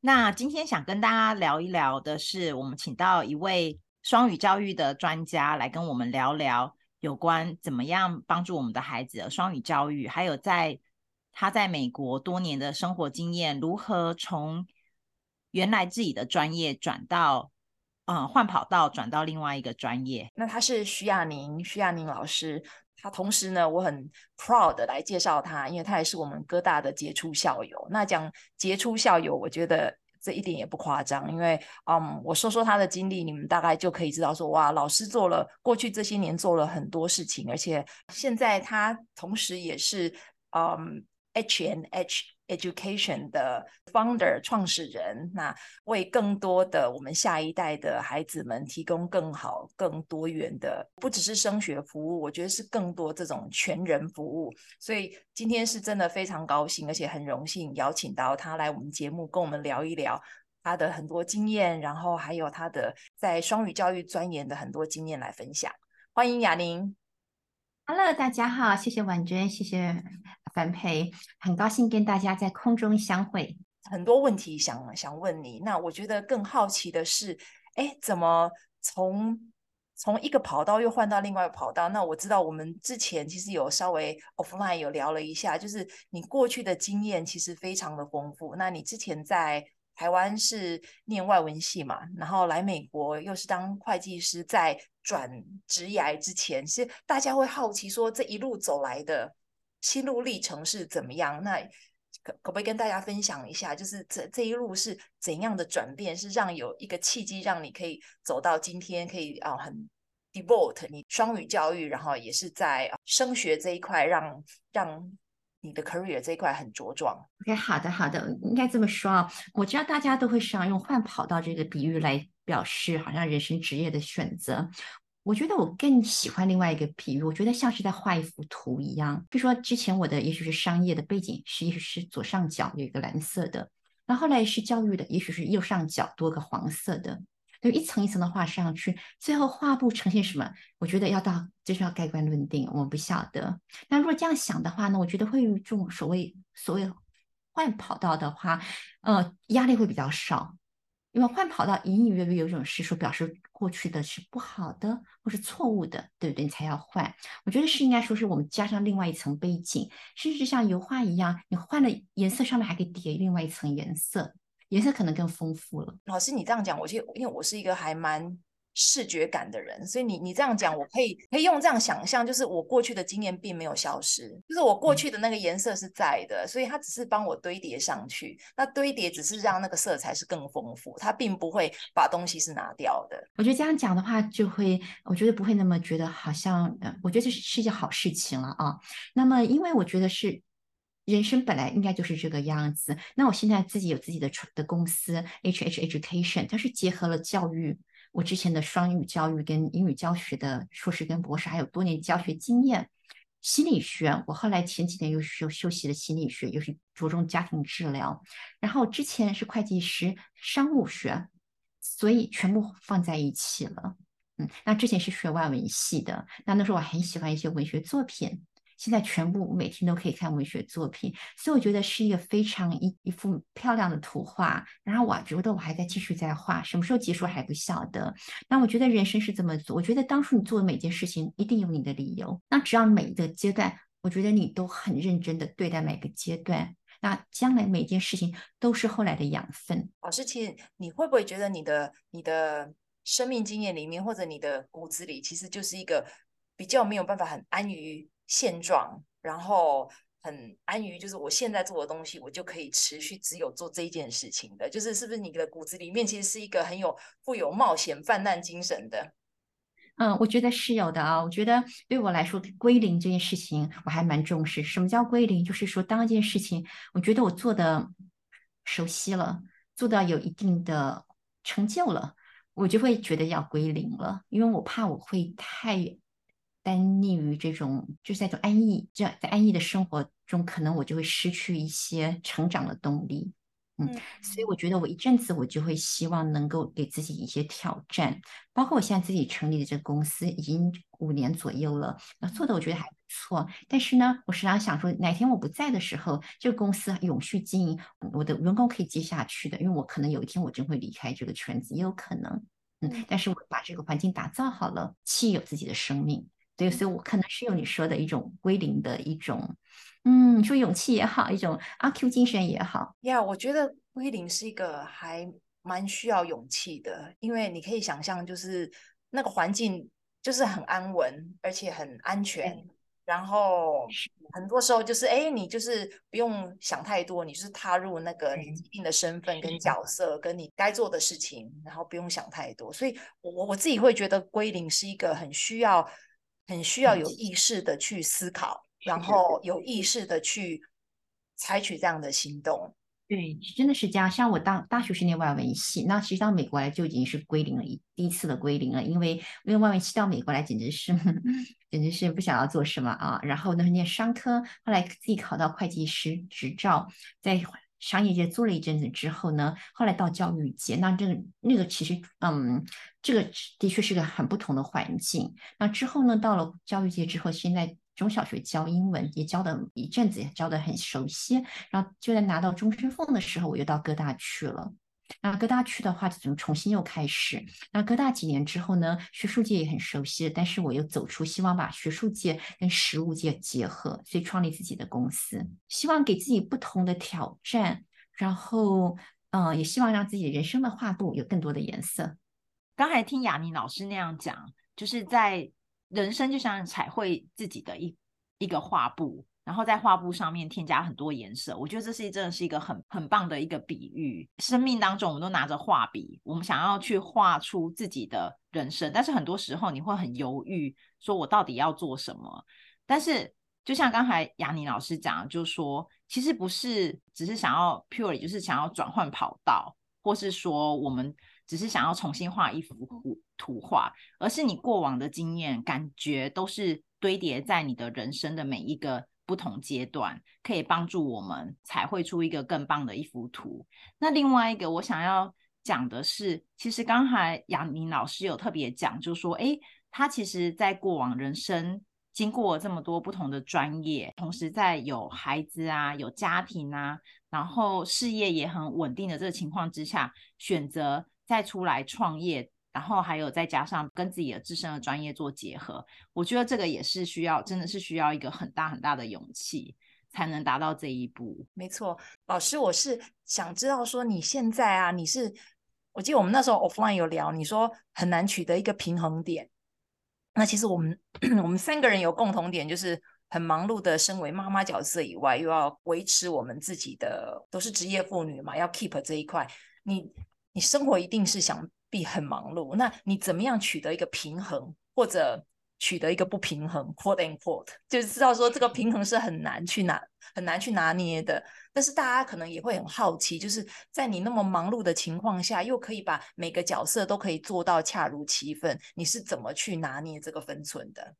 那今天想跟大家聊一聊的是，我们请到一位双语教育的专家来跟我们聊聊有关怎么样帮助我们的孩子双语教育，还有在他在美国多年的生活经验，如何从原来自己的专业转到。嗯，换跑道转到另外一个专业。那他是徐亚宁，徐亚宁老师。他同时呢，我很 proud 来介绍他，因为他也是我们哥大的杰出校友。那讲杰出校友，我觉得这一点也不夸张，因为嗯，我说说他的经历，你们大概就可以知道说，哇，老师做了过去这些年做了很多事情，而且现在他同时也是嗯 H and H。Education 的 founder 创始人，那为更多的我们下一代的孩子们提供更好、更多元的，不只是升学服务，我觉得是更多这种全人服务。所以今天是真的非常高兴，而且很荣幸邀请到他来我们节目，跟我们聊一聊他的很多经验，然后还有他的在双语教育钻研的很多经验来分享。欢迎亚宁。Hello，大家好，谢谢婉娟，谢谢樊培，很高兴跟大家在空中相会。很多问题想想问你，那我觉得更好奇的是，哎，怎么从从一个跑道又换到另外一个跑道？那我知道我们之前其实有稍微 offline 有聊了一下，就是你过去的经验其实非常的丰富。那你之前在台湾是念外文系嘛，然后来美国又是当会计师，在转职涯之前，是大家会好奇说，这一路走来的心路历程是怎么样？那可可不可以跟大家分享一下，就是这这一路是怎样的转变，是让有一个契机让你可以走到今天，可以啊很 devote 你双语教育，然后也是在升学这一块让让。你的 career 这一块很茁壮。OK，好的，好的，应该这么说啊。我知道大家都会想用换跑道这个比喻来表示，好像人生职业的选择。我觉得我更喜欢另外一个比喻，我觉得像是在画一幅图一样。比如说，之前我的也许是商业的背景，是也许是左上角有一个蓝色的，那后来是教育的，也许是右上角多个黄色的。就一层一层的画上去，最后画布呈现什么？我觉得要到就是要盖棺论定，我们不晓得。那如果这样想的话呢，我觉得会有一种所谓所谓换跑道的话，呃，压力会比较少，因为换跑道隐隐约约有一种是说表示过去的是不好的或是错误的，对不对？你才要换。我觉得是应该说是我们加上另外一层背景，甚至像油画一样，你换了颜色上面还可以叠另外一层颜色。颜色可能更丰富了。老师，你这样讲，我就因为我是一个还蛮视觉感的人，所以你你这样讲，我可以可以用这样想象，就是我过去的经验并没有消失，就是我过去的那个颜色是在的，嗯、所以它只是帮我堆叠上去。那堆叠只是让那个色彩是更丰富，它并不会把东西是拿掉的。我觉得这样讲的话，就会我觉得不会那么觉得好像，呃，我觉得这是是一件好事情了啊。那么，因为我觉得是。人生本来应该就是这个样子。那我现在自己有自己的的公司，H H Education，它是结合了教育，我之前的双语教育跟英语教学的硕士跟博士，还有多年教学经验。心理学，我后来前几年又修修习了心理学，又是着重家庭治疗。然后之前是会计师，商务学，所以全部放在一起了。嗯，那之前是学外文系的，那那时候我很喜欢一些文学作品。现在全部每天都可以看文学作品，所以我觉得是一个非常一一幅漂亮的图画。然后我觉得我还在继续在画，什么时候结束还不晓得。那我觉得人生是这么做，我觉得当初你做的每件事情一定有你的理由。那只要每一个阶段，我觉得你都很认真的对待每个阶段，那将来每件事情都是后来的养分。老师，其实你会不会觉得你的你的生命经验里面，或者你的骨子里，其实就是一个比较没有办法很安于现状，然后很安于，就是我现在做的东西，我就可以持续只有做这一件事情的，就是是不是你的骨子里面其实是一个很有富有冒险犯难精神的？嗯，我觉得是有的啊。我觉得对我来说，归零这件事情我还蛮重视。什么叫归零？就是说，当一件事情我觉得我做的熟悉了，做到有一定的成就了，我就会觉得要归零了，因为我怕我会太耽溺于这种，就是在这种安逸，这样在安逸的生活中，可能我就会失去一些成长的动力。嗯，所以我觉得我一阵子我就会希望能够给自己一些挑战，包括我现在自己成立的这个公司已经五年左右了，那做的我觉得还不错。但是呢，我时常想说，哪天我不在的时候，这个公司永续经营，我的员工可以接下去的，因为我可能有一天我真会离开这个圈子，也有可能。嗯，但是我把这个环境打造好了，既有自己的生命，对，所以我可能是有你说的一种归零的一种。嗯，说勇气也好，一种阿 Q 精神也好呀。Yeah, 我觉得归零是一个还蛮需要勇气的，因为你可以想象，就是那个环境就是很安稳，而且很安全。嗯、然后很多时候就是，哎，你就是不用想太多，你就是踏入那个你一定的身份跟角色，嗯、跟你该做的事情，然后不用想太多。所以我，我我自己会觉得归零是一个很需要、很需要有意识的去思考。然后有意识的去采取这样的行动，对，真的是这样。像我当大学是念外文系，那其实到美国来就已经是归零了，一第一次的归零了。因为因为外文系到美国来简直是 简直是不想要做什么啊。然后呢，念商科，后来自己考到会计师执照，在商业界做了一阵子之后呢，后来到教育界，那这个那个其实嗯，这个的确是个很不同的环境。那之后呢，到了教育界之后，现在。中小学教英文也教的一阵子，也教的很熟悉。然后就在拿到终身俸的时候，我又到各大去了。那哥大去的话，就重新又开始。那哥大几年之后呢，学术界也很熟悉，但是我又走出，希望把学术界跟实务界结合，所以创立自己的公司，希望给自己不同的挑战。然后，嗯、也希望让自己人生的画布有更多的颜色。刚才听雅宁老师那样讲，就是在。人生就像彩绘自己的一一个画布，然后在画布上面添加很多颜色。我觉得这是真的是一个很很棒的一个比喻。生命当中，我们都拿着画笔，我们想要去画出自己的人生，但是很多时候你会很犹豫，说我到底要做什么？但是就像刚才雅尼老师讲，就是说其实不是只是想要 purely，就是想要转换跑道，或是说我们。只是想要重新画一幅图图画，而是你过往的经验、感觉都是堆叠在你的人生的每一个不同阶段，可以帮助我们彩绘出一个更棒的一幅图。那另外一个我想要讲的是，其实刚才杨宁老师有特别讲，就是说，诶，他其实在过往人生经过这么多不同的专业，同时在有孩子啊、有家庭啊，然后事业也很稳定的这个情况之下，选择。再出来创业，然后还有再加上跟自己的自身的专业做结合，我觉得这个也是需要，真的是需要一个很大很大的勇气才能达到这一步。没错，老师，我是想知道说你现在啊，你是，我记得我们那时候 offline 有聊，你说很难取得一个平衡点。那其实我们 我们三个人有共同点，就是很忙碌的，身为妈妈角色以外，又要维持我们自己的，都是职业妇女嘛，要 keep 这一块，你。你生活一定是想必很忙碌，那你怎么样取得一个平衡，或者取得一个不平衡？quote and quote，就是知道说这个平衡是很难去拿，很难去拿捏的。但是大家可能也会很好奇，就是在你那么忙碌的情况下，又可以把每个角色都可以做到恰如其分，你是怎么去拿捏这个分寸的？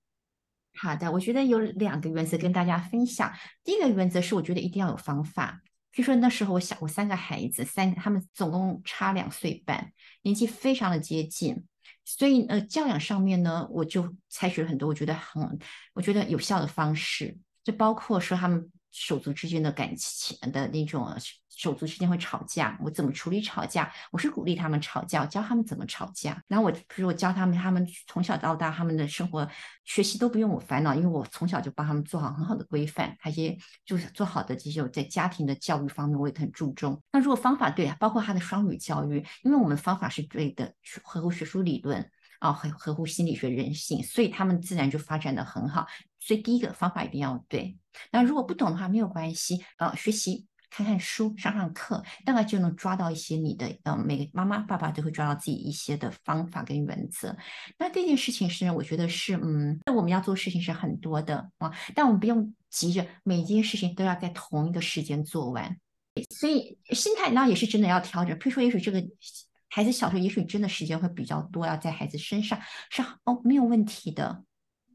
好的，我觉得有两个原则跟大家分享。第一个原则是，我觉得一定要有方法。据说那时候我小，我三个孩子，三他们总共差两岁半，年纪非常的接近，所以呃教养上面呢，我就采取了很多我觉得很我觉得有效的方式，就包括说他们手足之间的感情的那种。手足之间会吵架，我怎么处理吵架？我是鼓励他们吵架，教他们怎么吵架。然后我，比如我教他们，他们从小到大他们的生活学习都不用我烦恼，因为我从小就帮他们做好很好的规范，还些就是做好的这些在家庭的教育方面我也很注重。那如果方法对，包括他的双语教育，因为我们方法是对的，合乎学术理论啊，合合乎心理学人性，所以他们自然就发展的很好。所以第一个方法一定要对。那如果不懂的话没有关系啊，学习。看看书，上上课，大概就能抓到一些你的，呃，每个妈妈、爸爸都会抓到自己一些的方法跟原则。那这件事情是，我觉得是，嗯，那我们要做事情是很多的啊，但我们不用急着每件事情都要在同一个时间做完。所以心态那也是真的要调整。譬如说，也许这个孩子小时候，也许真的时间会比较多，要在孩子身上是哦，没有问题的。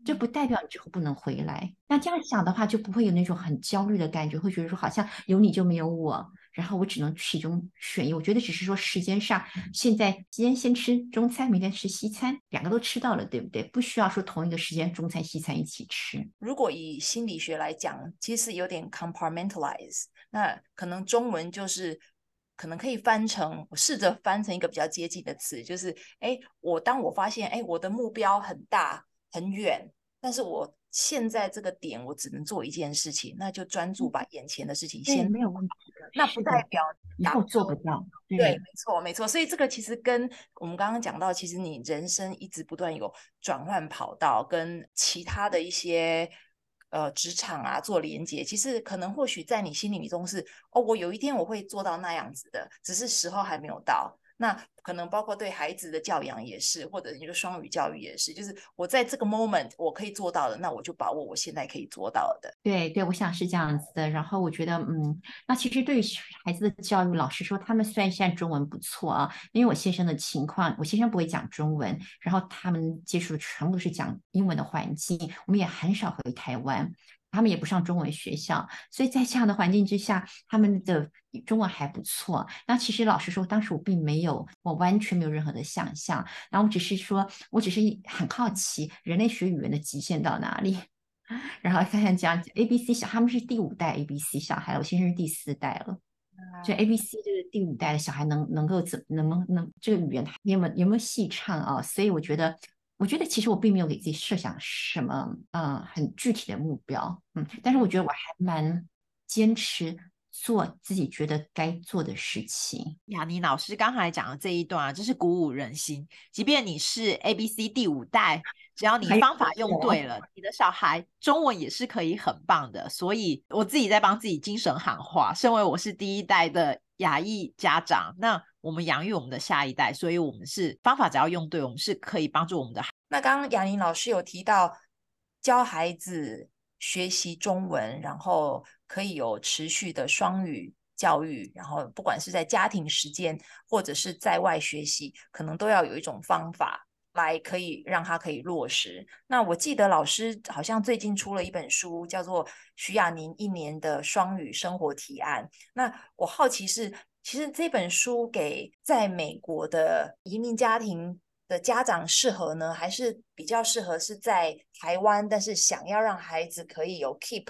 这不代表你之后不能回来。那这样想的话，就不会有那种很焦虑的感觉，会觉得说好像有你就没有我，然后我只能其中选一。我觉得只是说时间上，现在今天先吃中餐，明天吃西餐，两个都吃到了，对不对？不需要说同一个时间中餐西餐一起吃。如果以心理学来讲，其实有点 compartmentalize，那可能中文就是可能可以翻成，我试着翻成一个比较接近的词，就是哎，我当我发现哎，我的目标很大。很远，但是我现在这个点，我只能做一件事情，那就专注把眼前的事情先。没有问题的。那不代表以后做不到。对，对，没错，没错。所以这个其实跟我们刚刚讲到，其实你人生一直不断有转换跑道，跟其他的一些呃职场啊做连接。其实可能或许在你心里中是哦，我有一天我会做到那样子的，只是时候还没有到。那可能包括对孩子的教养也是，或者一个双语教育也是，就是我在这个 moment 我可以做到的，那我就把握我现在可以做到的。对对，我想是这样子的。然后我觉得，嗯，那其实对于孩子的教育，老实说，他们虽然现在中文不错啊，因为我先生的情况，我先生不会讲中文，然后他们接触的全部都是讲英文的环境，我们也很少回台湾。他们也不上中文学校，所以在这样的环境之下，他们的中文还不错。那其实老实说，当时我并没有，我完全没有任何的想象。然后我只是说，我只是很好奇人类学语言的极限到哪里。然后看看讲 A B C 小，他们是第五代 A B C 小孩，我先生是第四代了。就 A B C 就是第五代的小孩能能够怎能不能，能这个语言有没有有没有细唱啊？所以我觉得。我觉得其实我并没有给自己设想什么，嗯，很具体的目标，嗯，但是我觉得我还蛮坚持做自己觉得该做的事情。雅尼老师刚才讲的这一段啊，真是鼓舞人心。即便你是 A B C 第五代，只要你方法用对了，你的小孩中文也是可以很棒的。所以我自己在帮自己精神喊话，身为我是第一代的亚裔家长，那我们养育我们的下一代，所以我们是方法只要用对，我们是可以帮助我们的孩。那刚刚雅玲老师有提到教孩子学习中文，然后可以有持续的双语教育，然后不管是在家庭时间或者是在外学习，可能都要有一种方法来可以让他可以落实。那我记得老师好像最近出了一本书，叫做《徐雅宁一年的双语生活提案》。那我好奇是，其实这本书给在美国的移民家庭。的家长适合呢，还是比较适合是在台湾，但是想要让孩子可以有 keep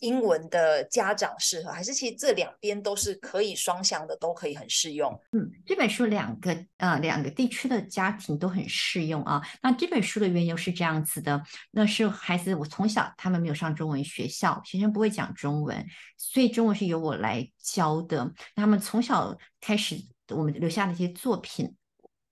英文的家长适合，还是其实这两边都是可以双向的，都可以很适用。嗯，这本书两个呃两个地区的家庭都很适用啊。那这本书的缘由是这样子的，那是孩子我从小他们没有上中文学校，学生不会讲中文，所以中文是由我来教的。那他们从小开始，我们留下的一些作品。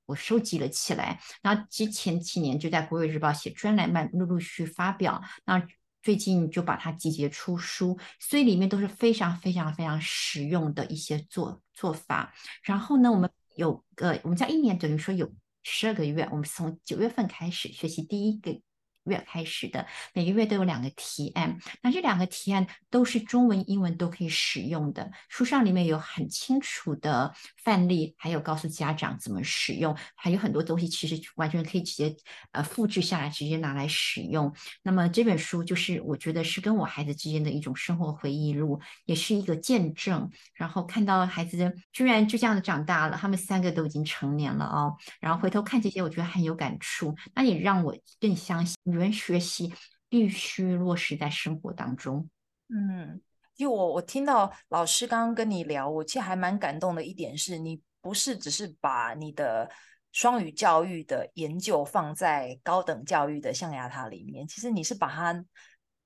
我收集了起来，然后之前几年就在《国语日报》写专栏，慢陆陆续发表。那最近就把它集结出书，所以里面都是非常非常非常实用的一些做做法。然后呢，我们有个我们在一年等于说有十二个月，我们从九月份开始学习第一个。月开始的，每个月都有两个提案，那这两个提案都是中文、英文都可以使用的。书上里面有很清楚的范例，还有告诉家长怎么使用，还有很多东西其实完全可以直接呃复制下来，直接拿来使用。那么这本书就是我觉得是跟我孩子之间的一种生活回忆录，也是一个见证。然后看到孩子居然就这样的长大了，他们三个都已经成年了哦。然后回头看这些，我觉得很有感触，那也让我更相信。语言学习必须落实在生活当中。嗯，就我我听到老师刚刚跟你聊，我其实还蛮感动的一点是，你不是只是把你的双语教育的研究放在高等教育的象牙塔里面，其实你是把它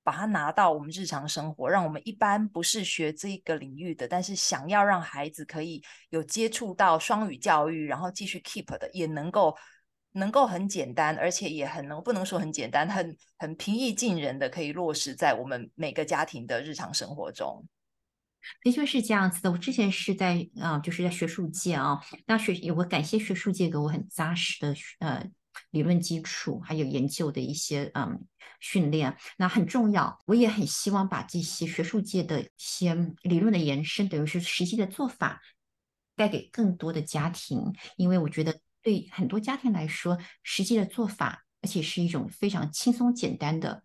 把它拿到我们日常生活，让我们一般不是学这个领域的，但是想要让孩子可以有接触到双语教育，然后继续 keep 的，也能够。能够很简单，而且也很能不能说很简单，很很平易近人的，可以落实在我们每个家庭的日常生活中。的确是这样子的。我之前是在啊、就是在学术界啊，那学我感谢学术界给我很扎实的呃理论基础，还有研究的一些嗯训练，那很重要。我也很希望把这些学术界的一些理论的延伸，等于是实际的做法，带给更多的家庭，因为我觉得对很多家庭来说，实际的做法，而且是一种非常轻松简单的。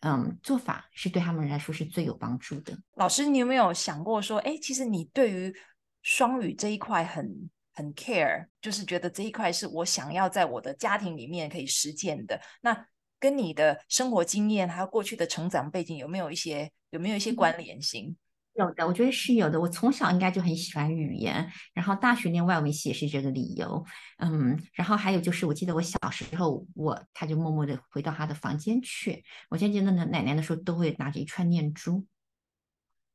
嗯，做法是对他们来说是最有帮助的。老师，你有没有想过说，哎，其实你对于双语这一块很很 care，就是觉得这一块是我想要在我的家庭里面可以实践的。那跟你的生活经验还有过去的成长背景有没有一些有没有一些关联性？有的，我觉得是有的。我从小应该就很喜欢语言，然后大学念外文系也是这个理由。嗯，然后还有就是，我记得我小时候，我他就默默地回到他的房间去。我现在记得奶奶的时候都会拿着一串念珠，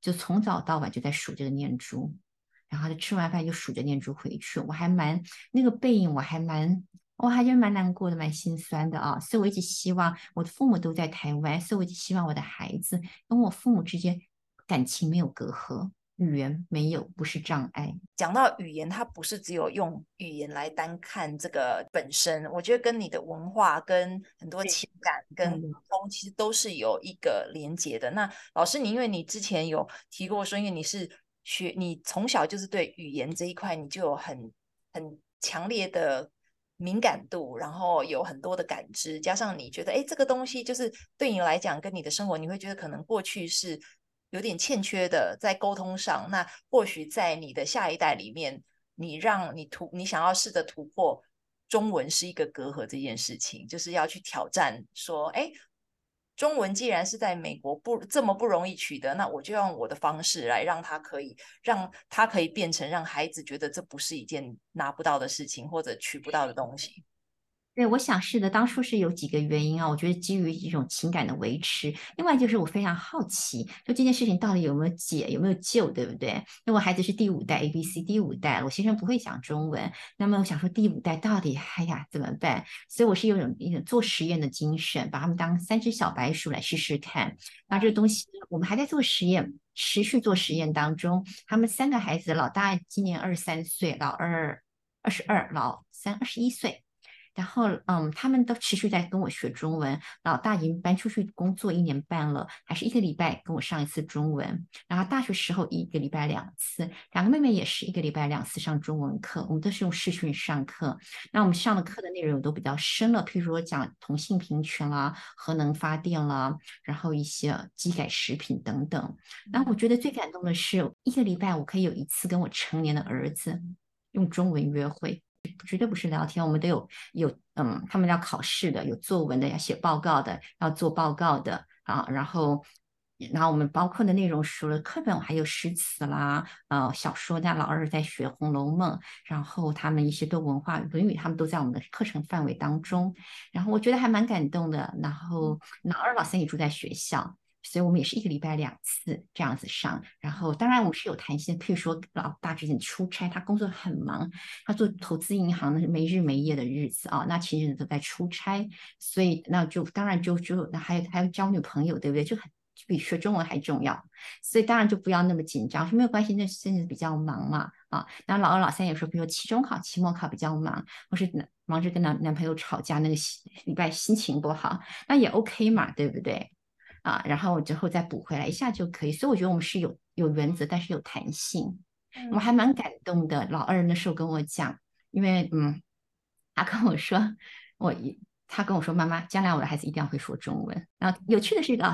就从早到晚就在数这个念珠，然后就吃完饭就数着念珠回去。我还蛮那个背影，我还蛮我还觉得蛮难过的，蛮心酸的啊。所以我一直希望我的父母都在台湾，所以我一直希望我的孩子跟我父母之间。感情没有隔阂，语言没有不是障碍。讲到语言，它不是只有用语言来单看这个本身，我觉得跟你的文化、跟很多情感、跟沟通，其实都是有一个连接的。那老师，你因为你之前有提过说，因为你是学，你从小就是对语言这一块，你就有很很强烈的敏感度，然后有很多的感知，加上你觉得，哎，这个东西就是对你来讲，跟你的生活，你会觉得可能过去是。有点欠缺的，在沟通上，那或许在你的下一代里面，你让你突，你想要试着突破中文是一个隔阂这件事情，就是要去挑战说，哎，中文既然是在美国不这么不容易取得，那我就用我的方式来让它可以，让它可以变成让孩子觉得这不是一件拿不到的事情或者取不到的东西。对，我想是的。当初是有几个原因啊，我觉得基于一种情感的维持，另外就是我非常好奇，就这件事情到底有没有解，有没有救，对不对？那我孩子是第五代 A B C 第五代，我先生不会讲中文，那么我想说第五代到底哎呀怎么办？所以我是有种一种做实验的精神，把他们当三只小白鼠来试试看。那这个东西我们还在做实验，持续做实验当中，他们三个孩子，老大今年二十三岁，老二二十二，老三二十一岁。然后，嗯，他们都持续在跟我学中文。老大已经搬出去工作一年半了，还是一个礼拜跟我上一次中文。然后大学时候一个礼拜两次，两个妹妹也是一个礼拜两次上中文课。我们都是用视讯上课。那我们上的课的内容都比较深了，譬如说讲同性平权啦、核能发电啦，然后一些机改食品等等。那我觉得最感动的是，一个礼拜我可以有一次跟我成年的儿子用中文约会。绝对不是聊天，我们都有有嗯，他们要考试的，有作文的，要写报告的，要做报告的啊。然后，然后我们包括的内容除了课本，还有诗词啦，呃，小说。那老二在学《红楼梦》，然后他们一些的文化《论语》，他们都在我们的课程范围当中。然后我觉得还蛮感动的。然后老二、老三也住在学校。所以我们也是一个礼拜两次这样子上，然后当然我是有弹性，譬如说老大之前出差，他工作很忙，他做投资银行的没日没夜的日子啊，那其实都在出差，所以那就当然就就那还有还有交女朋友，对不对？就很就比学中文还重要，所以当然就不要那么紧张，说没有关系，那甚至比较忙嘛啊。那老二老三也说，比如说期中考、期末考比较忙，或是忙着跟男男朋友吵架，那个礼拜心情不好，那也 OK 嘛，对不对？啊，然后之后再补回来一下就可以，所以我觉得我们是有有原则，但是有弹性。我还蛮感动的。老二那时候跟我讲，因为嗯，他跟我说，我他跟我说，妈妈，将来我的孩子一定要会说中文。然后有趣的是，老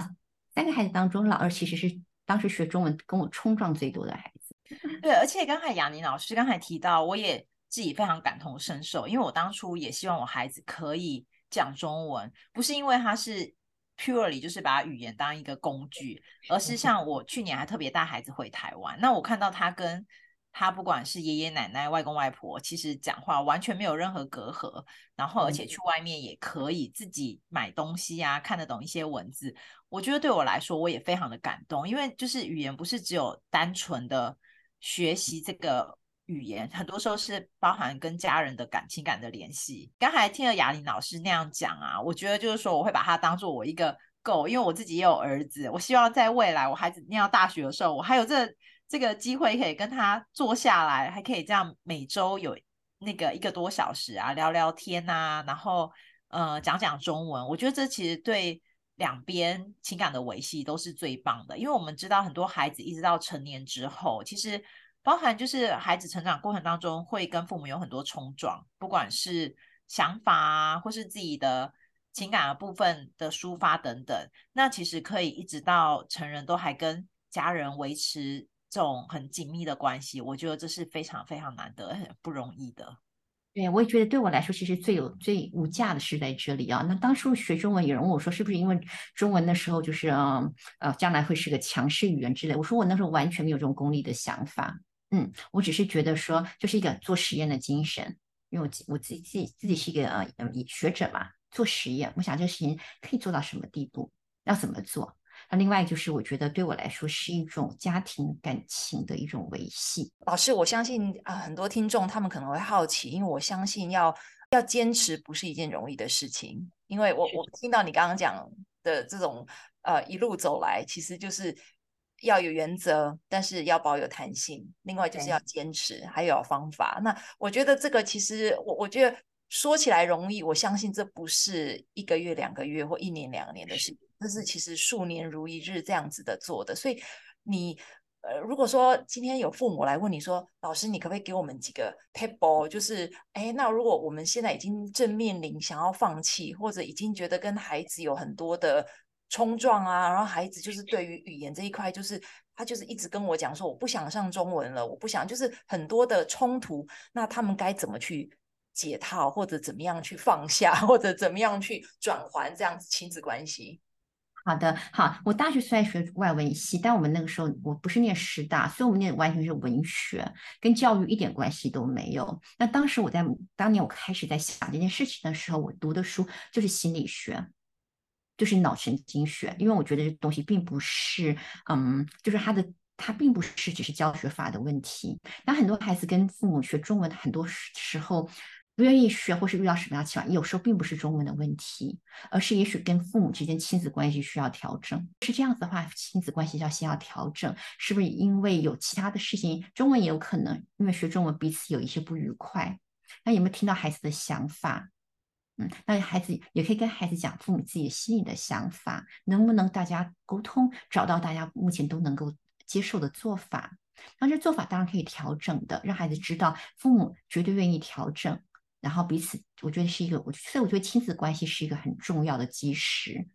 三个孩子当中，老二其实是当时学中文跟我冲撞最多的孩子。对，而且刚才雅宁老师刚才提到，我也自己非常感同身受，因为我当初也希望我孩子可以讲中文，不是因为他是。Purely 就是把语言当一个工具，而是像我去年还特别带孩子回台湾，那我看到他跟他不管是爷爷奶奶、外公外婆，其实讲话完全没有任何隔阂，然后而且去外面也可以自己买东西啊，看得懂一些文字。我觉得对我来说，我也非常的感动，因为就是语言不是只有单纯的学习这个。语言很多时候是包含跟家人的感情感的联系。刚才听了雅玲老师那样讲啊，我觉得就是说我会把它当做我一个狗因为我自己也有儿子，我希望在未来我孩子念到大学的时候，我还有这这个机会可以跟他坐下来，还可以这样每周有那个一个多小时啊，聊聊天啊，然后呃讲讲中文，我觉得这其实对两边情感的维系都是最棒的，因为我们知道很多孩子一直到成年之后，其实包含就是孩子成长过程当中会跟父母有很多冲撞，不管是想法啊，或是自己的情感的部分的抒发等等，那其实可以一直到成人都还跟家人维持。这种很紧密的关系，我觉得这是非常非常难得、很 不容易的。对，我也觉得对我来说，其实最有最无价的是在这里啊。那当初学中文，有人问我说，是不是因为中文的时候就是嗯呃将来会是个强势语言之类？我说我那时候完全没有这种功利的想法。嗯，我只是觉得说，就是一个做实验的精神。因为我我自己自己自己是一个呃学者嘛，做实验，我想这个事情可以做到什么地步，要怎么做。那另外就是，我觉得对我来说是一种家庭感情的一种维系。老师，我相信啊，很多听众他们可能会好奇，因为我相信要要坚持不是一件容易的事情。因为我我听到你刚刚讲的这种呃一路走来，其实就是要有原则，但是要保有弹性。另外就是要坚持，还有方法。那我觉得这个其实我我觉得说起来容易，我相信这不是一个月、两个月或一年、两年的事情。这是其实数年如一日这样子的做的，所以你呃，如果说今天有父母来问你说，老师，你可不可以给我们几个 table？就是，哎，那如果我们现在已经正面临想要放弃，或者已经觉得跟孩子有很多的冲撞啊，然后孩子就是对于语言这一块，就是他就是一直跟我讲说，我不想上中文了，我不想，就是很多的冲突，那他们该怎么去解套，或者怎么样去放下，或者怎么样去转换这样子亲子关系？好的，好，我大学虽然学外文系，但我们那个时候我不是念师大，所以我们念完全是文学，跟教育一点关系都没有。那当时我在当年我开始在想这件事情的时候，我读的书就是心理学，就是脑神经学，因为我觉得这东西并不是，嗯，就是他的他并不是只是教学法的问题。那很多孩子跟父母学中文，很多时候。不愿意学，或是遇到什么样的情况，有时候并不是中文的问题，而是也许跟父母之间亲子关系需要调整。是这样子的话，亲子关系要先要调整，是不是因为有其他的事情？中文也有可能，因为学中文彼此有一些不愉快。那有没有听到孩子的想法？嗯，那孩子也可以跟孩子讲父母自己心里的想法，能不能大家沟通，找到大家目前都能够接受的做法？那这做法当然可以调整的，让孩子知道父母绝对愿意调整。然后彼此，我觉得是一个，我所以我觉得亲子关系是一个很重要的基石。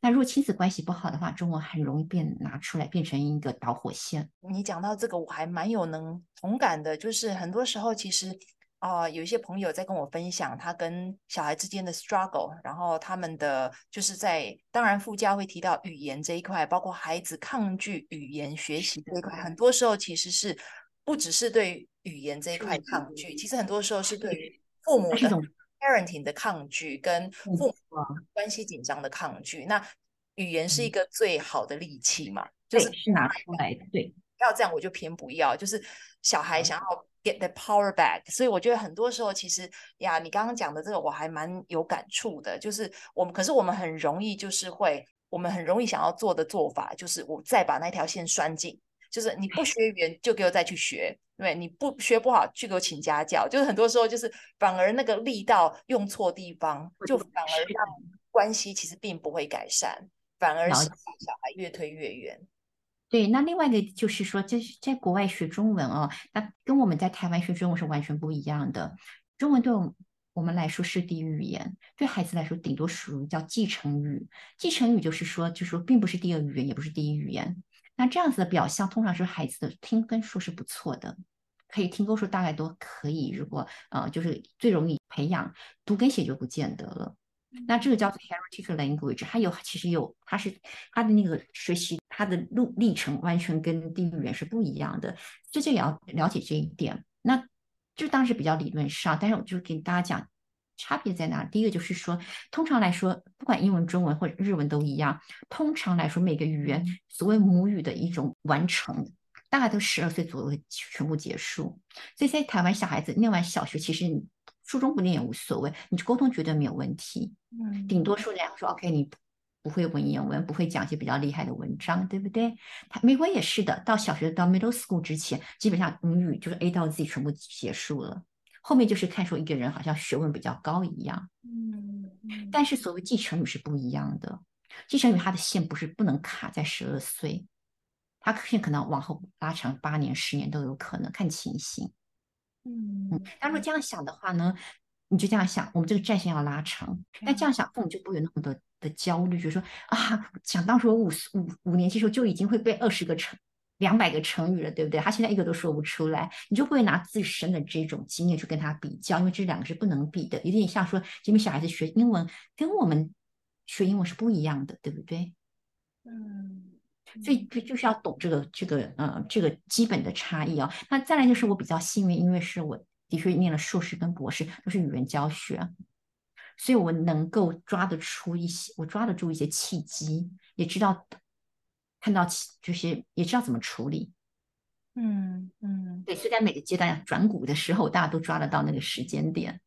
那如果亲子关系不好的话，中文很容易变拿出来变成一个导火线。你讲到这个，我还蛮有能同感的，就是很多时候其实啊、呃，有一些朋友在跟我分享他跟小孩之间的 struggle，然后他们的就是在当然附加会提到语言这一块，包括孩子抗拒语言学习这一块，很多时候其实是不只是对语言这一块抗拒，其实很多时候是对于父母的 parenting 的抗拒，跟父母关系紧张的抗拒，那语言是一个最好的利器嘛？就是拿出来的。对，要这样我就偏不要。就是小孩想要 get the power back，所以我觉得很多时候其实呀，你刚刚讲的这个我还蛮有感触的。就是我们，可是我们很容易就是会，我们很容易想要做的做法，就是我再把那条线拴紧。就是你不学语言，就给我再去学，对，你不学不好，去给我请家教。就是很多时候，就是反而那个力道用错地方，就反而让关系其实并不会改善，反而是小孩越推越远。对，那另外一个就是说，在在国外学中文哦，那跟我们在台湾学中文是完全不一样的。中文对我们来说是第一语言，对孩子来说顶多属于叫继承语。继承语就是说，就是说并不是第二语言，也不是第一语言。那这样子的表象，通常是孩子的听跟说是不错的，可以听跟说大概都可以。如果呃，就是最容易培养读跟写就不见得了。那这个叫做 heritage language，它有其实有，它是它的那个学习它的路历程完全跟第一语言是不一样的，这就也要了解这一点。那就当时比较理论上，但是我就给大家讲。差别在哪？第一个就是说，通常来说，不管英文、中文或者日文都一样。通常来说，每个语言所谓母语的一种完成，大概都十二岁左右全部结束。所以在台湾，小孩子念完小学，其实你初中不念也无所谓，你沟通绝对没有问题。嗯，顶多数两个说，OK，你不会文言文，不会讲一些比较厉害的文章，对不对？他美国也是的，到小学到 middle school 之前，基本上母语就是 A 到 Z 全部结束了。后面就是看出一个人好像学问比较高一样。嗯，但是所谓继承语是不一样的，继承语它的线不是不能卡在十二岁，它线可能往后拉长八年、十年都有可能，看情形。嗯嗯，那如果这样想的话呢，你就这样想，我们这个战线要拉长，那这样想父母就不会有那么多的焦虑，就是说啊，想当时我五五五年级时候就已经会背二十个成两百个成语了，对不对？他现在一个都说不出来，你就不会拿自身的这种经验去跟他比较，因为这两个是不能比的。有点像说，因为小孩子学英文跟我们学英文是不一样的，对不对？嗯，所以就就是要懂这个这个呃这个基本的差异啊。那再来就是我比较幸运，因为是我的确念了硕士跟博士都是语言教学，所以我能够抓得出一些，我抓得住一些契机，也知道。看到就是也知道怎么处理，嗯嗯，对，所以在每个阶段转股的时候，大家都抓得到那个时间点，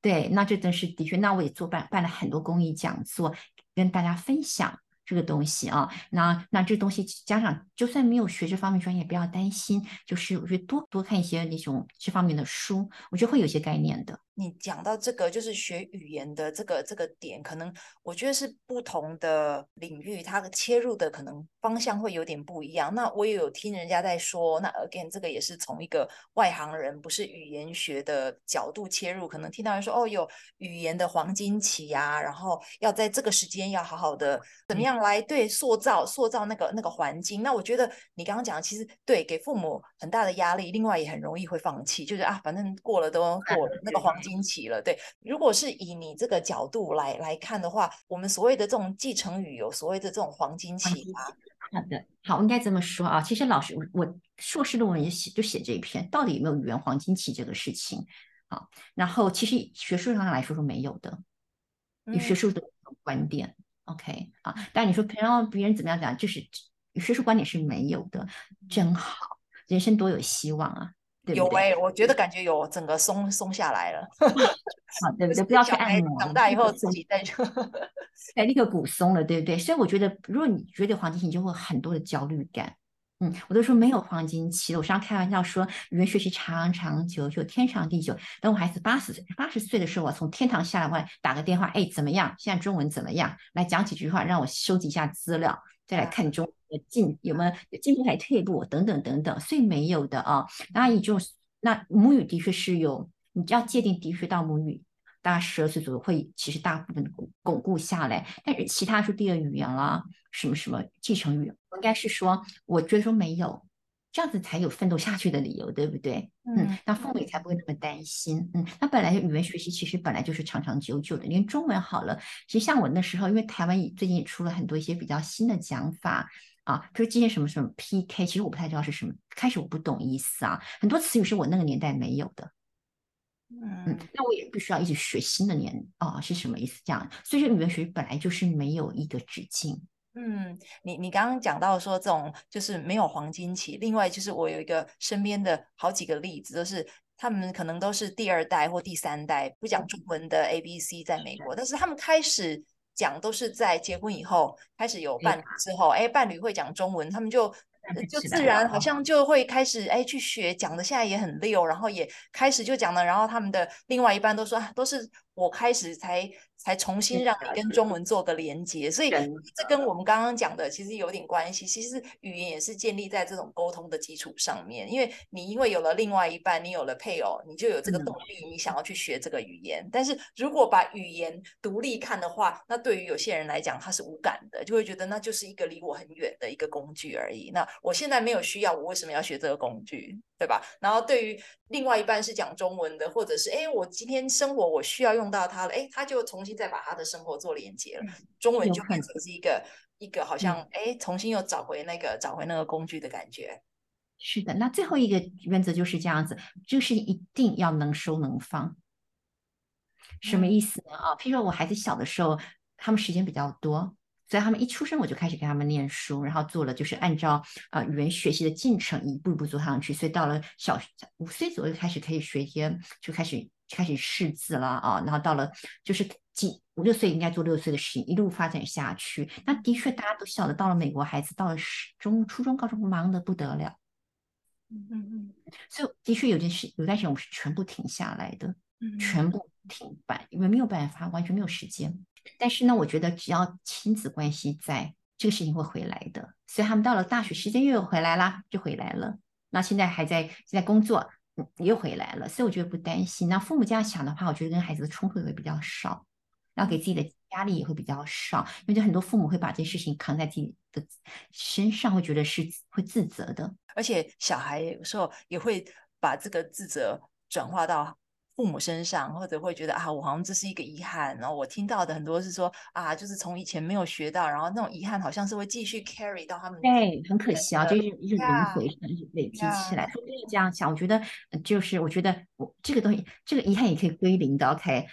对，那这真是的确，那我也做办办了很多公益讲座，跟大家分享。这个东西啊，那那这东西家长就算没有学这方面专业，不要担心，就是我觉得多多看一些那种这方面的书，我觉得会有些概念的。你讲到这个，就是学语言的这个这个点，可能我觉得是不同的领域，它的切入的可能方向会有点不一样。那我也有听人家在说，那 again 这个也是从一个外行人，不是语言学的角度切入，可能听到人说哦，有语言的黄金期呀、啊，然后要在这个时间要好好的怎么样。来对塑造塑造那个那个环境，那我觉得你刚刚讲的其实对给父母很大的压力，另外也很容易会放弃，就是啊，反正过了都过了那个黄金期了。对，如果是以你这个角度来来看的话，我们所谓的这种继承语有所谓的这种黄金期吗？好的，好，应该这么说啊。其实老师，我我硕士论文也写就写这一篇，到底有没有语言黄金期这个事情啊？然后其实学术上来说是没有的，以学术的观点。嗯 OK 啊，但你说别人别人怎么样讲，就是学术观点是没有的，真好，人生多有希望啊，对对？有哎、欸，我觉得感觉有整个松松下来了，好，对不对？不要去按摩，长大以后自己再就，哎，那个骨松了，对不对？所以我觉得，如果你觉得黄金期，你就会很多的焦虑感。嗯，我都说没有黄金期了。我常常开玩笑说，语言学习长长久久，天长地久。等我孩子八十岁，八十岁的时候，我从天堂下来，我打个电话，哎，怎么样？现在中文怎么样？来讲几句话，让我收集一下资料，再来看中进有没有进步还退步等等等等。所以没有的啊。那也就那母语的确是有，你要界定的确到母语。大概十二岁左右会，其实大部分巩巩固下来。但是其他说第二语言啦，什么什么继承语，应该是说，我觉得说没有，这样子才有奋斗下去的理由，对不对？嗯，嗯，那父母也才不会那么担心。嗯，那本来语文学习其实本来就是长长久久的，连中文好了，其实像我那时候，因为台湾最近也出了很多一些比较新的讲法啊，就是今天什么什么 PK，其实我不太知道是什么，开始我不懂意思啊，很多词语是我那个年代没有的。嗯，那我也必须要一直学新的年啊、哦，是什么意思？这样，所以说语文学习本来就是没有一个止境。嗯，你你刚刚讲到说这种就是没有黄金期，另外就是我有一个身边的好几个例子，都是他们可能都是第二代或第三代不讲中文的 A B C 在美国，但是他们开始讲都是在结婚以后开始有伴侣之后，哎，伴侣会讲中文，他们就。就自然好像就会开始哎去学，讲的现在也很溜，然后也开始就讲了，然后他们的另外一半都说都是我开始才。才重新让你跟中文做个连接，所以这跟我们刚刚讲的其实有点关系。其实语言也是建立在这种沟通的基础上面，因为你因为有了另外一半，你有了配偶，你就有这个动力，你想要去学这个语言。但是如果把语言独立看的话，那对于有些人来讲，他是无感的，就会觉得那就是一个离我很远的一个工具而已。那我现在没有需要，我为什么要学这个工具？对吧？然后对于另外一半是讲中文的，或者是哎，我今天生活我需要用到它了，哎，他就重新再把他的生活做连接了，中文就变成是一个一个好像哎，重新又找回那个找回那个工具的感觉。是的，那最后一个原则就是这样子，就是一定要能收能放。什么意思呢？啊，譬如说我孩子小的时候，他们时间比较多。所以他们一出生，我就开始给他们念书，然后做了就是按照呃语言学习的进程一步一步做上去。所以到了小五岁左右开始可以学一些，就开始开始识字了啊。然后到了就是几五六岁应该做六岁的事情，一路发展下去。那的确大家都晓得，到了美国孩子到了中初中高中忙得不得了。嗯嗯嗯。所以的确有件事，有段时间我们是全部停下来的，嗯、全部停摆，因为没有办法，完全没有时间。但是呢，我觉得只要亲子关系在，这个事情会回来的。所以他们到了大学，时间又回来了，就回来了。那现在还在现在工作，又回来了。所以我觉得不担心。那父母这样想的话，我觉得跟孩子的冲突也会比较少，然后给自己的压力也会比较少。因为就很多父母会把这些事情扛在自己的身上，会觉得是会自责的。而且小孩有时候也会把这个自责转化到。父母身上，或者会觉得啊，我好像这是一个遗憾。然后我听到的很多是说啊，就是从以前没有学到，然后那种遗憾好像是会继续 carry 到他们。对，很可惜啊，就是一种轮回，累积起来。所以这样想，我觉得就是我觉得我这个东西，这个遗憾也可以归零的。OK，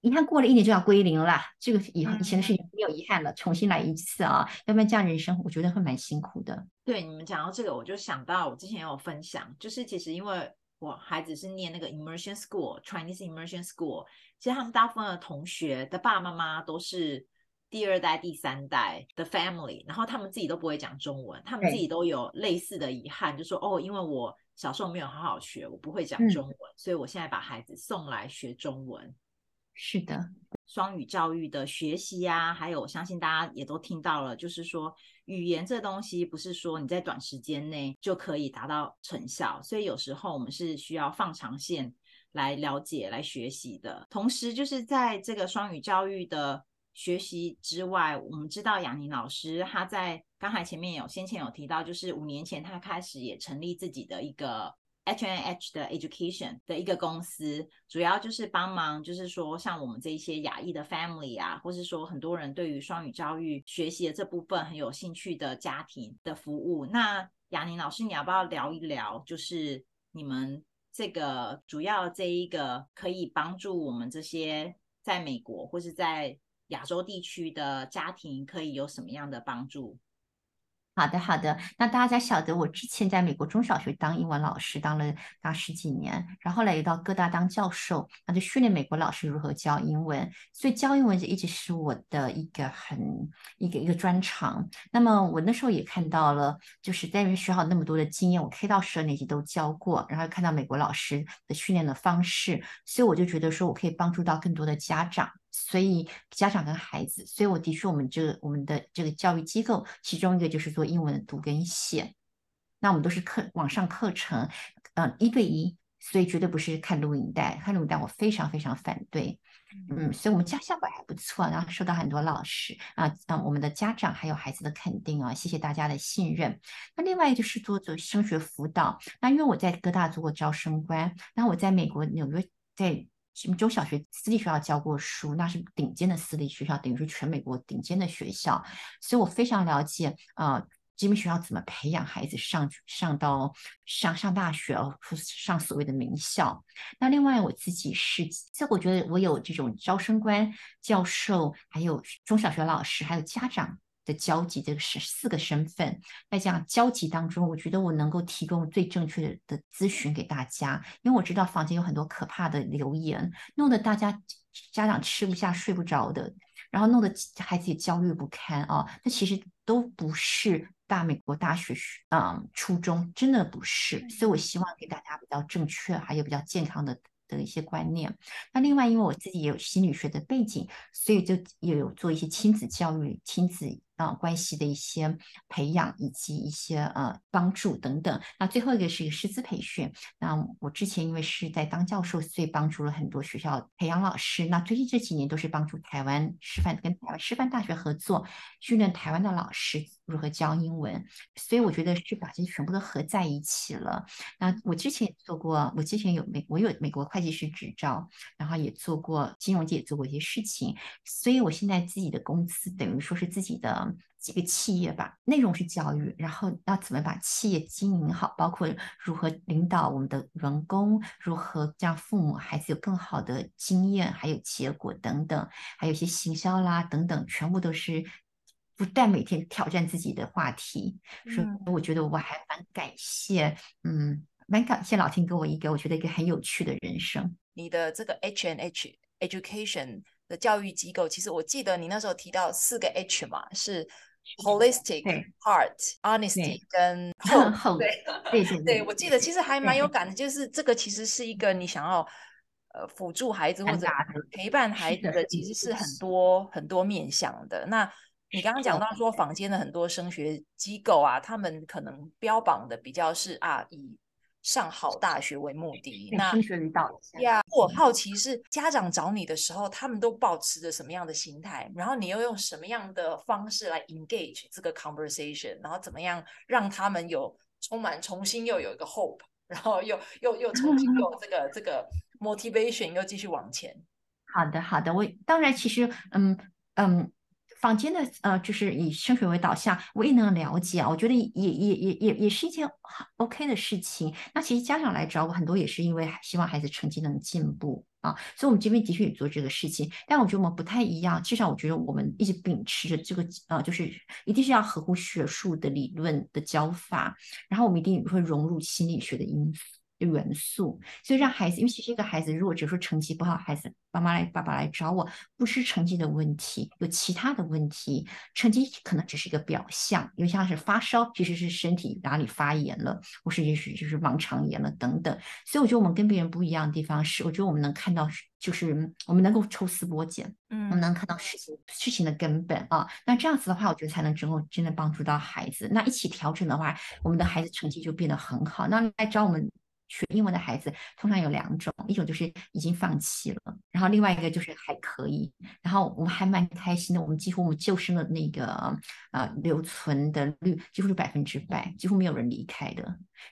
遗憾过了一年就要归零了，这个以后以前的事情没有遗憾了，重新来一次啊，要不然这样人生我觉得会蛮辛苦的。对，你们讲到这个，我就想到我之前有分享，就是其实因为。我孩子是念那个 immersion school，Chinese immersion school。其实他们大部分的同学的爸爸妈妈都是第二代、第三代的 family，然后他们自己都不会讲中文，他们自己都有类似的遗憾，就说哦，因为我小时候没有好好学，我不会讲中文，嗯，所以我现在把孩子送来学中文。是的。双语教育的学习呀、啊，还有我相信大家也都听到了，就是说语言这东西不是说你在短时间内就可以达到成效，所以有时候我们是需要放长线来了解、来学习的。同时，就是在这个双语教育的学习之外，我们知道雅宁老师他在刚才前面有先前有提到，就是五年前他开始也成立自己的一个。H N H 的 Education 的一个公司，主要就是帮忙，就是说像我们这一些亚裔的 family 啊，或是说很多人对于双语教育学习的这部分很有兴趣的家庭的服务。那雅宁老师，你要不要聊一聊，就是你们这个主要这一个可以帮助我们这些在美国或是在亚洲地区的家庭，可以有什么样的帮助？好的，好的。那大家晓得，我之前在美国中小学当英文老师，当了大十几年，然后来也到各大当教授，那就训练美国老师如何教英文。所以教英文就一直是我的一个很一个一个专长。那么我那时候也看到了，就是在学校那么多的经验，我 K 到十二年级都教过，然后看到美国老师的训练的方式，所以我就觉得说我可以帮助到更多的家长。所以家长跟孩子，所以我的确，我们这个我们的这个教育机构，其中一个就是做英文的读跟写。那我们都是课网上课程，嗯，一对一，所以绝对不是看录影带。看录影带我非常非常反对。嗯，所以我们家效果还不错，然后受到很多老师啊，嗯，我们的家长还有孩子的肯定啊，谢谢大家的信任。那另外就是做做升学辅导。那因为我在哥大做过招生官，那我在美国纽约在。中小学私立学校教过书，那是顶尖的私立学校，等于是全美国顶尖的学校，所以我非常了解啊，这边学校怎么培养孩子上上到上上大学哦，上所谓的名校。那另外我自己是，所以我觉得我有这种招生官、教授，还有中小学老师，还有家长。的交集，这个是四个身份，在这样交集当中，我觉得我能够提供最正确的咨询给大家，因为我知道坊间有很多可怕的留言，弄得大家家长吃不下、睡不着的，然后弄得孩子也焦虑不堪啊。那其实都不是大美国大学嗯初衷，真的不是。所以我希望给大家比较正确，还有比较健康的。的一些观念，那另外因为我自己也有心理学的背景，所以就也有做一些亲子教育、亲子啊、关系的一些培养以及一些呃帮助等等。那最后一个是一个师资培训。那我之前因为是在当教授，所以帮助了很多学校培养老师。那最近这几年都是帮助台湾师范跟台湾师范大学合作，训练台湾的老师如何教英文。所以我觉得是把这些全部都合在一起了。那我之前也做过，我之前有美我有美国会计师执照，然后也做过金融界也做过一些事情，所以我现在自己的公司等于说是自己的几个企业吧，内容是教育，然后要怎么把企业经营好，包括如何领导我们的员工，如何让父母孩子有更好的经验还有结果等等，还有一些行销啦等等，全部都是不断每天挑战自己的话题，嗯、所以我觉得我还蛮感谢，嗯。蛮感谢老天给我一个我觉得一个很有趣的人生。你的这个 H N H Education 的教育机构，其实我记得你那时候提到四个 H 嘛，是 holistic heart honesty 跟对对对，我记得其实还蛮有感的，就是这个其实是一个你想要呃辅助孩子或者陪伴孩子的，其实是很多很多面向的。那你刚刚讲到说，坊间的很多升学机构啊，他们可能标榜的比较是啊以。上好大学为目的，那升学率到呀，我好奇是家长找你的时候，他们都保持着什么样的心态？然后你又用什么样的方式来 engage 这个 conversation？然后怎么样让他们有充满重新又有一个 hope，然后又又又重新有这个这个 motivation，又继续往前？好的，好的，我当然其实嗯嗯。坊间的呃，就是以升学为导向，我也能了解啊。我觉得也也也也也是一件很 OK 的事情。那其实家长来找我很多也是因为希望孩子成绩能进步啊，所以我们这边的确也做这个事情。但我觉得我们不太一样，至少我觉得我们一直秉持着这个呃，就是一定是要合乎学术的理论的教法，然后我们一定会融入心理学的因素。元素，所以让孩子，因为其实一个孩子如果只说成绩不好，孩子妈妈来爸爸来找我，不是成绩的问题，有其他的问题，成绩可能只是一个表象，因为像是发烧，其实是身体哪里发炎了，或是也许就是盲肠炎了等等。所以我觉得我们跟别人不一样的地方是，我觉得我们能看到，就是我们能够抽丝剥茧，嗯，我们能看到事情事情的根本啊。那这样子的话，我觉得才能真够真的帮助到孩子。那一起调整的话，我们的孩子成绩就变得很好。那来找我们。学英文的孩子通常有两种，一种就是已经放弃了，然后另外一个就是还可以。然后我们还蛮开心的，我们几乎我们救生的那个呃留存的率几乎是百分之百，几乎没有人离开的。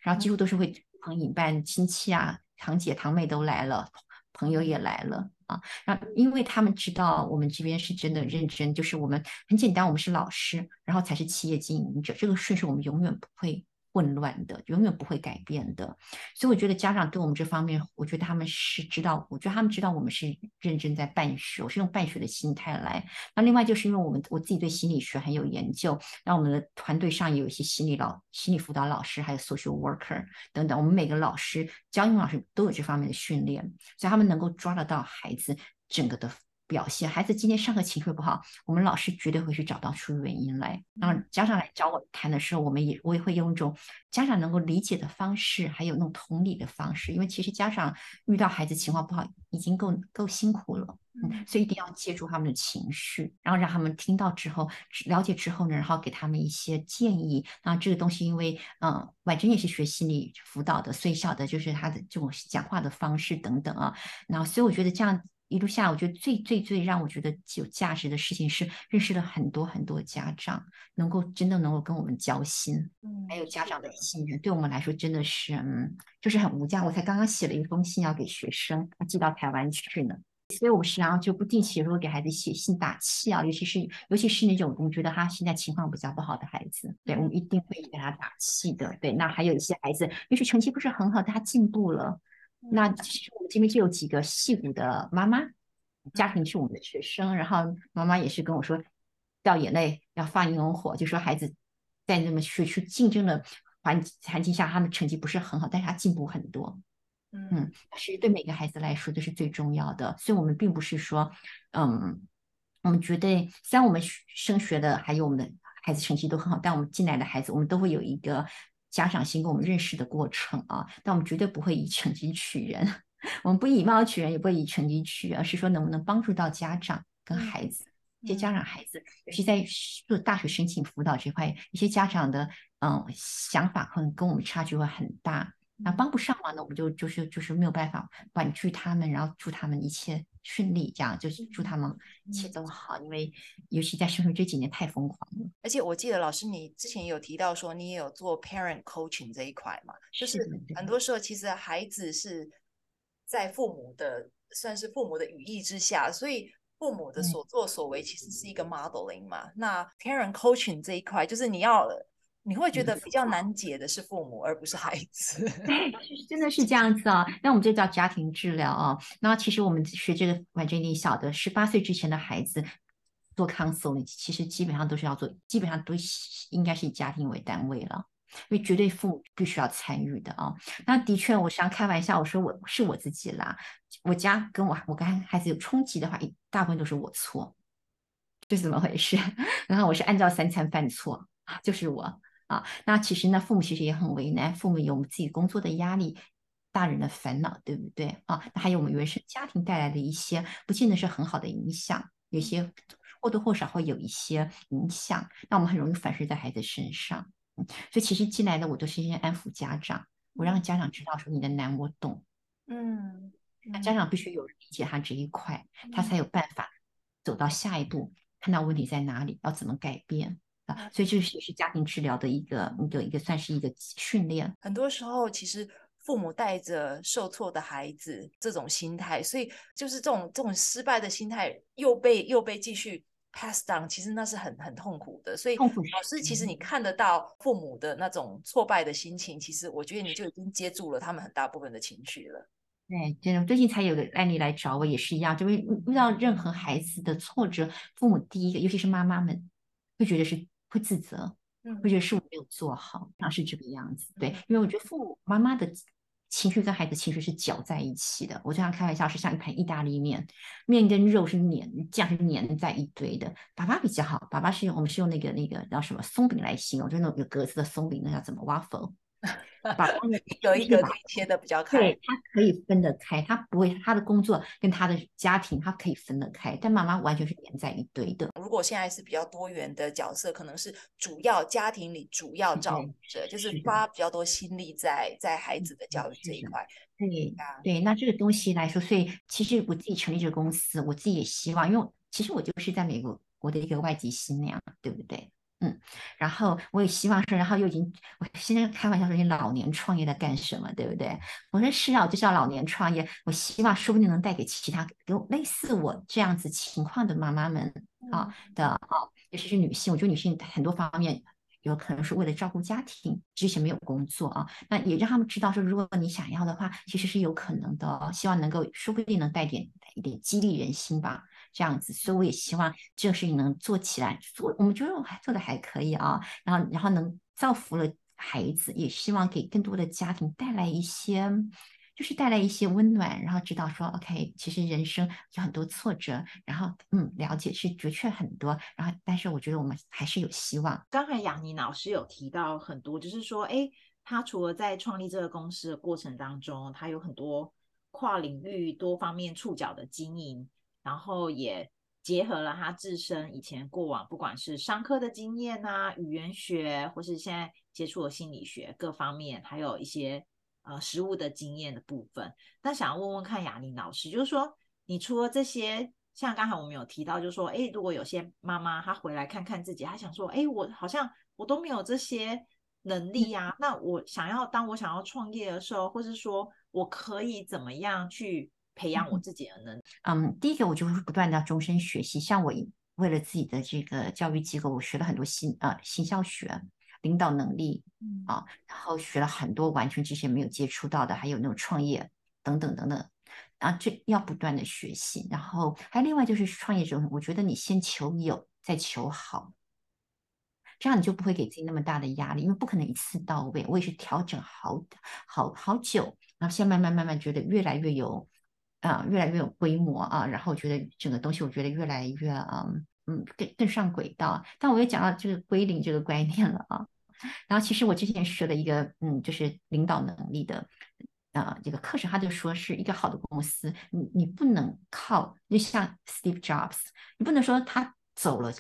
然后几乎都是会朋引伴亲戚啊，堂姐堂妹都来了，朋友也来了啊。然后因为他们知道我们这边是真的认真，就是我们很简单，我们是老师，然后才是企业经营者，这个顺序我们永远不会。混乱的，永远不会改变的，所以我觉得家长对我们这方面，我觉得他们是知道，我觉得他们知道我们是认真在办学，我是用办学的心态来。那另外就是因为我们我自己对心理学很有研究，那我们的团队上也有一些心理老、心理辅导老师，还有 social worker 等等，我们每个老师教英文老师都有这方面的训练，所以他们能够抓得到孩子整个的。表现孩子今天上课情绪不好，我们老师绝对会去找到出原因来。然后家长来找我谈的时候，我们也我也会用一种家长能够理解的方式，还有那种同理的方式。因为其实家长遇到孩子情况不好已经够够辛苦了，嗯，所以一定要借助他们的情绪，然后让他们听到之后了解之后呢，然后给他们一些建议。那这个东西因为嗯，婉珍也是学心理辅导的，所以晓得就是他的这种讲话的方式等等啊。然后所以我觉得这样。一路下，我觉得最最最让我觉得有价值的事情是认识了很多很多家长，能够真的能够跟我们交心，嗯，还有家长的信任，对我们来说真的是，嗯，就是很无价。我才刚刚写了一封信要给学生，寄到台湾去呢，所以我是，然后就不定期如果给孩子写信打气啊，尤其是尤其是那种我们觉得他现在情况比较不好的孩子，对，我们一定会给他打气的。对，那还有一些孩子，也许成绩不是很好，但他进步了。那其实我们这边就有几个戏骨的妈妈，家庭是我们的学生，然后妈妈也是跟我说掉眼泪要放萤火，就说孩子在那么学区竞争的环环境下，他们成绩不是很好，但是他进步很多。嗯，其实对每个孩子来说都是最重要的，所以我们并不是说，嗯，我们绝对虽然我们升学的还有我们的孩子成绩都很好，但我们进来的孩子，我们都会有一个。家长先跟我们认识的过程啊，但我们绝对不会以成绩取人，我们不以貌取人，也不会以成绩取，而是说能不能帮助到家长跟孩子。一些家长孩子，尤其在做大学申请辅导这块，一些家长的嗯想法可能跟我们差距会很大。那帮不上忙的，我们就就是就是没有办法婉拒他们，然后祝他们一切顺利，这样就是祝他们一切都好。因为尤其在生活这几年太疯狂了。而且我记得老师你之前有提到说，你也有做 parent coaching 这一块嘛，就是很多时候其实孩子是在父母的算是父母的羽翼之下，所以父母的所作所为其实是一个 modeling 嘛。那 parent coaching 这一块就是你要。你会觉得比较难解的是父母，而不是孩子。对，真的是这样子啊。那我们就叫家庭治疗啊。那其实我们学这个，反正你晓得，十八岁之前的孩子做 counseling，其实基本上都是要做，基本上都应该是以家庭为单位了，因为绝对父母必须要参与的啊。那的确，我常开玩笑，我说我是我自己啦。我家跟我我跟孩子有冲击的话，一大部分都是我错。这是怎么回事？然后我是按照三餐犯错，就是我啊。那其实呢，父母其实也很为难，父母有我们自己工作的压力，大人的烦恼，对不对啊？那还有我们原生家庭带来的一些，不见得是很好的影响，有些或多或少会有一些影响。那我们很容易反射在孩子身上。嗯，所以其实进来的我都是先安抚家长，我让家长知道说你的难我懂。嗯，那家长必须有理解他这一块，他才有办法走到下一步。看到问题在哪里，要怎么改变啊？所以这是也是家庭治疗的一个一个一个算是一个训练。很多时候，其实父母带着受挫的孩子这种心态，所以就是这种这种失败的心态又被又被继续 pass down，其实那是很很痛苦的。所以老师，其实你看得到父母的那种挫败的心情，其实我觉得你就已经接住了他们很大部分的情绪了。对，真的最近才有个案例来找我，也是一样，就是遇到任何孩子的挫折，父母第一个，尤其是妈妈们，会觉得是会自责，会觉得是我没有做好，像是这个样子。对，因为我觉得父母妈妈的情绪跟孩子情绪是搅在一起的。我经常开玩笑，是像一盘意大利面，面跟肉是粘，酱是粘在一堆的。爸爸比较好，爸爸是用我们是用那个那个叫什么松饼来形容，就是那种有格子的松饼，那叫怎么 waffle。把一个一个可以切的比较开，对，他可以分得开，他不会他的工作跟他的家庭他可以分得开，但妈妈完全是连在一堆的。如果现在是比较多元的角色，可能是主要家庭里主要照顾者，就是花比较多心力在在孩子的教育这一块。对对，那这个东西来说，所以其实我自己成立这个公司，我自己也希望，因为其实我就是在美国我的一个外籍新娘，对不对？嗯，然后我也希望说，然后又已经，我现在开玩笑说，你老年创业在干什么，对不对？我说是啊，我就叫老年创业。我希望说不定能带给其他有类似我这样子情况的妈妈们啊的啊，尤其是女性。我觉得女性很多方面有可能是为了照顾家庭，之前没有工作啊，那也让他们知道说，如果你想要的话，其实是有可能的。希望能够说不定能带点一点激励人心吧。这样子，所以我也希望这个事情能做起来，做我们觉得我还做的还可以啊，然后然后能造福了孩子，也希望给更多的家庭带来一些，就是带来一些温暖，然后知道说，OK，其实人生有很多挫折，然后嗯，了解是的确很多，然后但是我觉得我们还是有希望。刚才雅宁老师有提到很多，就是说，哎，他除了在创立这个公司的过程当中，他有很多跨领域、多方面触角的经营。然后也结合了他自身以前过往，不管是商科的经验啊、语言学，或是现在接触的心理学各方面，还有一些呃实务的经验的部分。那想要问问看雅玲老师，就是说，你除了这些，像刚才我们有提到，就是说，哎，如果有些妈妈她回来看看自己，她想说，哎，我好像我都没有这些能力呀、啊，那我想要当我想要创业的时候，或是说我可以怎么样去？培养我自己的能力。嗯，第一个我就是不断的终身学习。像我为了自己的这个教育机构，我学了很多新呃行销学、领导能力啊，然后学了很多完全之前没有接触到的，还有那种创业等等等等。然后，这要不断的学习。然后还有另外就是创业者，我觉得你先求有，再求好，这样你就不会给自己那么大的压力，因为不可能一次到位。我也是调整好好好久，然后现在慢慢慢慢觉得越来越有。啊，越来越有规模啊，然后我觉得整个东西，我觉得越来越嗯嗯更更上轨道。但我也讲到这个归零这个观念了啊。然后其实我之前学了一个嗯，就是领导能力的啊这个课程，他就说是一个好的公司，你你不能靠，就像 Steve Jobs，你不能说他走了，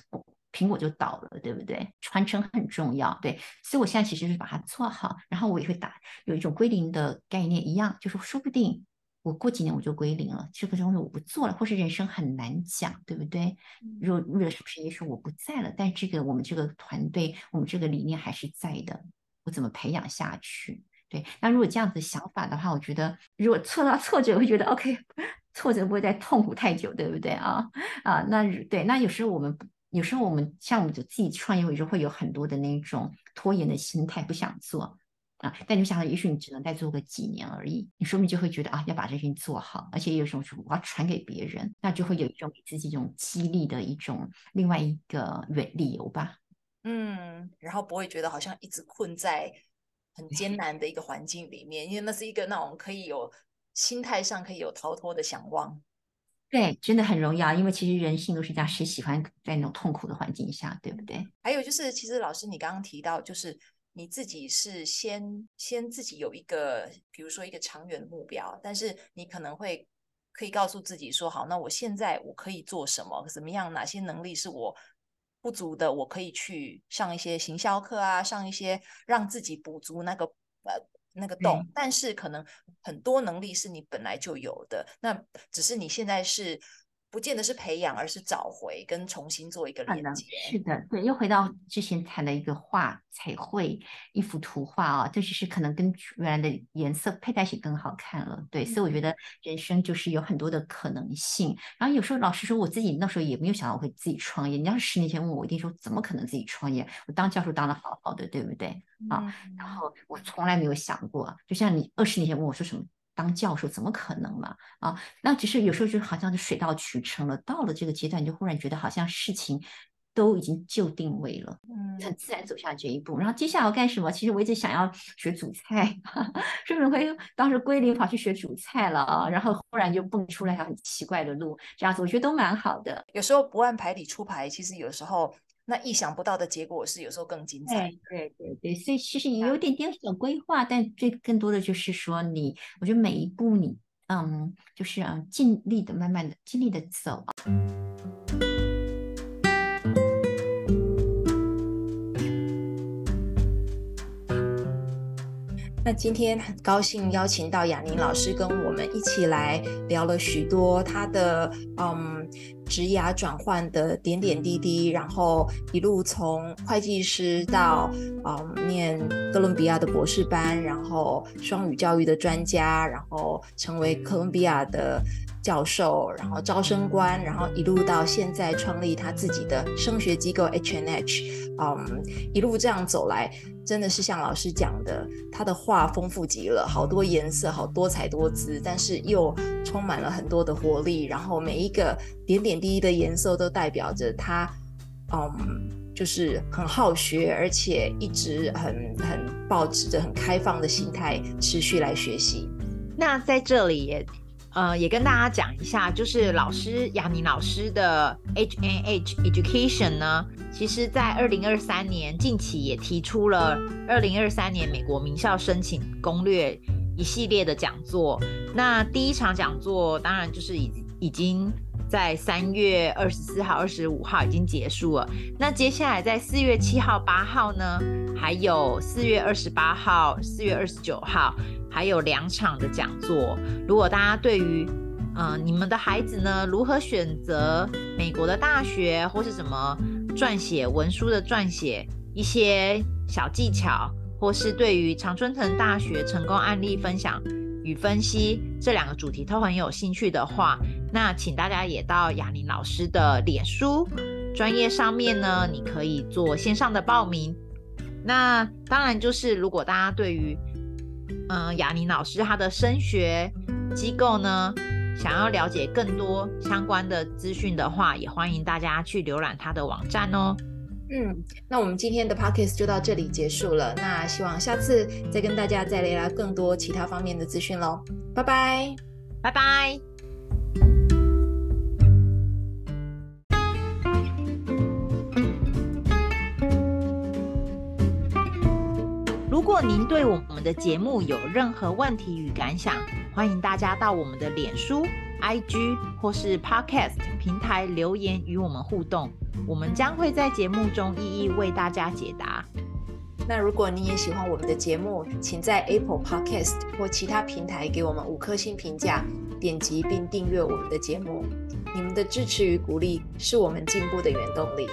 苹果就倒了，对不对？传承很重要，对。所以我现在其实是把它做好，然后我也会打有一种归零的概念一样，就是说不定。我过几年我就归零了，这个东西我不做了，或是人生很难讲，对不对？若为了什么原因说我不在了，但这个我们这个团队，我们这个理念还是在的，我怎么培养下去？对，那如果这样子想法的话，我觉得如果挫到挫折，我会觉得 OK，挫折不会再痛苦太久，对不对啊？啊，那对，那有时候我们有时候我们像我们就自己创业，有时候会有很多的那种拖延的心态，不想做。啊！但你想想，也许你只能再做个几年而已，你说不定就会觉得啊，要把这事情做好，而且有种说我要传给别人，那就会有一种给自己一种激励的一种另外一个原理由吧。嗯，然后不会觉得好像一直困在很艰 难的一个环境里面，因为那是一个那种可以有心态上可以有逃脱的想望。对，真的很荣耀，因为其实人性都是这样，谁喜欢在那种痛苦的环境下，对不对？还有就是，其实老师你刚刚提到，就是你自己是先先自己有一个，比如说一个长远的目标，但是你可能会可以告诉自己说，好，那我现在我可以做什么？怎么样？哪些能力是我不足的？我可以去上一些行销课啊，上一些让自己补足那个呃。那个洞，嗯，但是可能很多能力是你本来就有的，那只是你现在是不见得是培养，而是找回跟重新做一个连接。是的，对，又回到之前谈的一个画彩绘一幅图画啊，这只是可能跟原来的颜色配在一起更好看了。对，嗯，所以我觉得人生就是有很多的可能性。然后有时候老实说，我自己那时候也没有想到我会自己创业。你要是十年前问我，我一定说怎么可能自己创业？我当教授当的好好的，对不对？啊，嗯，然后我从来没有想过，就像你二十年前问我说什么？当教授怎么可能嘛？啊，那只是有时候就好像是水到渠成了。到了这个阶段，你就忽然觉得好像事情都已经就定位了，嗯，很自然走下这一步。然后接下来要干什么？其实我一直想要学煮菜，顺便会当时归零跑去学煮菜了啊。然后忽然就蹦出来一条很奇怪的路，这样子我觉得都蛮好的。有时候不按牌理出牌，其实有时候。那意想不到的结果是有时候更精彩。对对对，所以其实也有点点小规划，但最更多的就是说你，我觉得每一步你，嗯，就是啊，尽力的、慢慢的、尽力的走。那今天很高兴邀请到雅宁老师跟我们一起来聊了许多他的嗯职涯转换的点点滴滴，然后一路从会计师到嗯念哥伦比亚的博士班，然后双语教育的专家，然后成为哥伦比亚的教授，然后招生官，然后一路到现在创立他自己的升学机构 H N H，嗯，一路这样走来。真的是像老师讲的，他的画丰富极了，好多颜色，好多彩多姿，但是又充满了很多的活力。然后每一个点点滴滴的颜色都代表着他，嗯，就是很好学，而且一直很很抱持着很开放的心态，持续来学习。那在这里也。呃，也跟大家讲一下，就是老师雅尼老师的 H N H Education 呢，其实在二零二三年近期也提出了二零二三年美国名校申请攻略一系列的讲座。那第一场讲座当然就是已已经在三月二十四号、二十五号已经结束了。那接下来在四月七号、八号呢，还有四月二十八号、四月二十九号。还有两场的讲座，如果大家对于，呃，你们的孩子呢，如何选择美国的大学，或是什么撰写文书的撰写一些小技巧，或是对于常春藤大学成功案例分享与分析这两个主题都很有兴趣的话，那请大家也到雅玲老师的脸书专业上面呢，你可以做线上的报名。那当然就是如果大家对于嗯，雅玲老师他的升学机构呢，想要了解更多相关的资讯的话，也欢迎大家去浏览他的网站哦。嗯，那我们今天的 podcast 就到这里结束了。那希望下次再跟大家再聊聊更多其他方面的资讯喽。拜拜，拜拜。如果您对我们的节目有任何问题与感想，欢迎大家到我们的脸书、IG 或是 Podcast 平台留言与我们互动，我们将会在节目中一一为大家解答。那如果你也喜欢我们的节目，请在 Apple Podcast 或其他平台给我们五颗星评价，点击并订阅我们的节目。你们的支持与鼓励是我们进步的原动力。